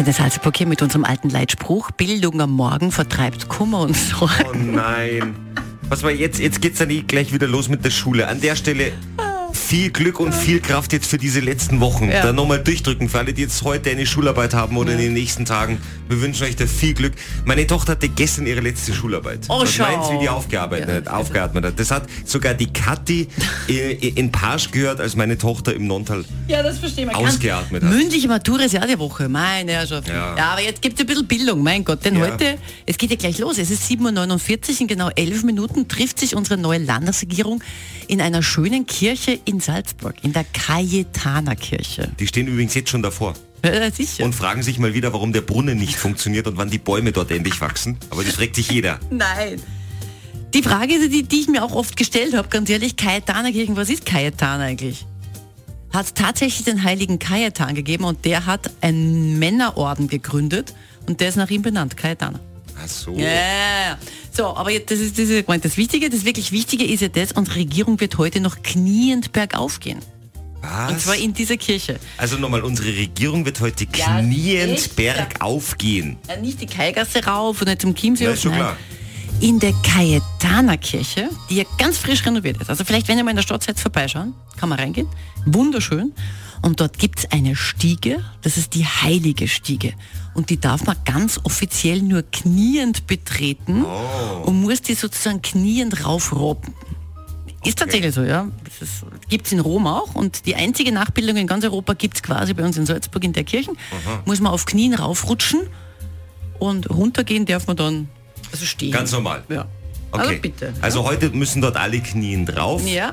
Antenne Salzburg hier mit unserem alten Leitspruch. Bildung am Morgen vertreibt Kummer und Sorgen. Oh nein. Was war jetzt? Jetzt geht's dann eh gleich wieder los mit der Schule. An der Stelle viel Glück und viel Kraft jetzt für diese letzten Wochen. Ja. Da nochmal durchdrücken für alle, die jetzt heute eine Schularbeit haben oder in den nächsten Tagen. Wir wünschen euch da viel Glück. Meine Tochter hatte gestern ihre letzte Schularbeit. Oh, Was schau. meinst du, wie die aufgearbeitet, Ja, hat, aufgeatmet hat? Das hat sogar die Kathi äh, in Pasch gehört, als meine Tochter im Nontal Ja, das verstehe man. ausgeatmet hat. Mündliche Matura ist ja die Woche, meine Herrschaft. Ja. Ja. aber jetzt gibt es ein bisschen Bildung, mein Gott. Denn Ja. heute, es geht ja gleich los. Es ist 7.49 Uhr, in genau elf Minuten trifft sich unsere neue Landesregierung in einer schönen Kirche in Salzburg, in der Cayetaner-Kirche. Die stehen übrigens jetzt schon davor. Ja, sicher. Und fragen sich mal wieder, warum der Brunnen nicht funktioniert und wann die Bäume dort endlich wachsen. Aber das fragt sich jeder. Nein. Die Frage, die, die ich mir auch oft gestellt habe, ganz ehrlich, Cayetanerkirchen, was ist Cayetan eigentlich? Hat tatsächlich den heiligen Cayetan gegeben und der hat einen Männerorden gegründet und der ist nach ihm benannt, Cayetaner. Ach so. Ja. So, aber jetzt, das ist, das ist das Wichtige, das wirklich Wichtige ist ja das, unsere Regierung wird heute noch kniend bergauf gehen. Und Was? zwar in dieser Kirche. Also nochmal, unsere Regierung wird heute Ja, kniend echt? bergauf gehen. Ja, nicht die Kaigasse rauf und nicht zum Chiemsee. Ja, ist schon klar. In der Cayetaner-Kirche, die ja ganz frisch renoviert ist. Also vielleicht, wenn ihr mal in der Stadt seid, vorbeischauen, kann man reingehen. Wunderschön. Und dort gibt es eine Stiege, das ist die heilige Stiege. Und die darf man ganz offiziell nur kniend betreten Oh. und muss die sozusagen kniend raufrobben. Ist tatsächlich so, ja. Das ist, gibt's in Rom auch und die einzige Nachbildung in ganz Europa gibt's quasi bei uns in Salzburg in der Kirche. Muss man auf Knien raufrutschen und runtergehen darf man dann also stehen. Ganz normal. Ja. Okay. Also bitte. Also heute müssen dort alle knien drauf. Ja.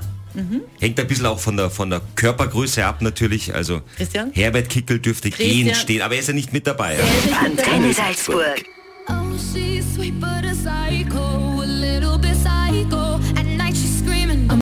Hängt ein bisschen auch von der, von der Körpergröße ab natürlich. Also Christian? Herbert Kickel dürfte Christian? gehen stehen, aber er ist ja nicht mit dabei. Ja. Antenne Salzburg. Oh,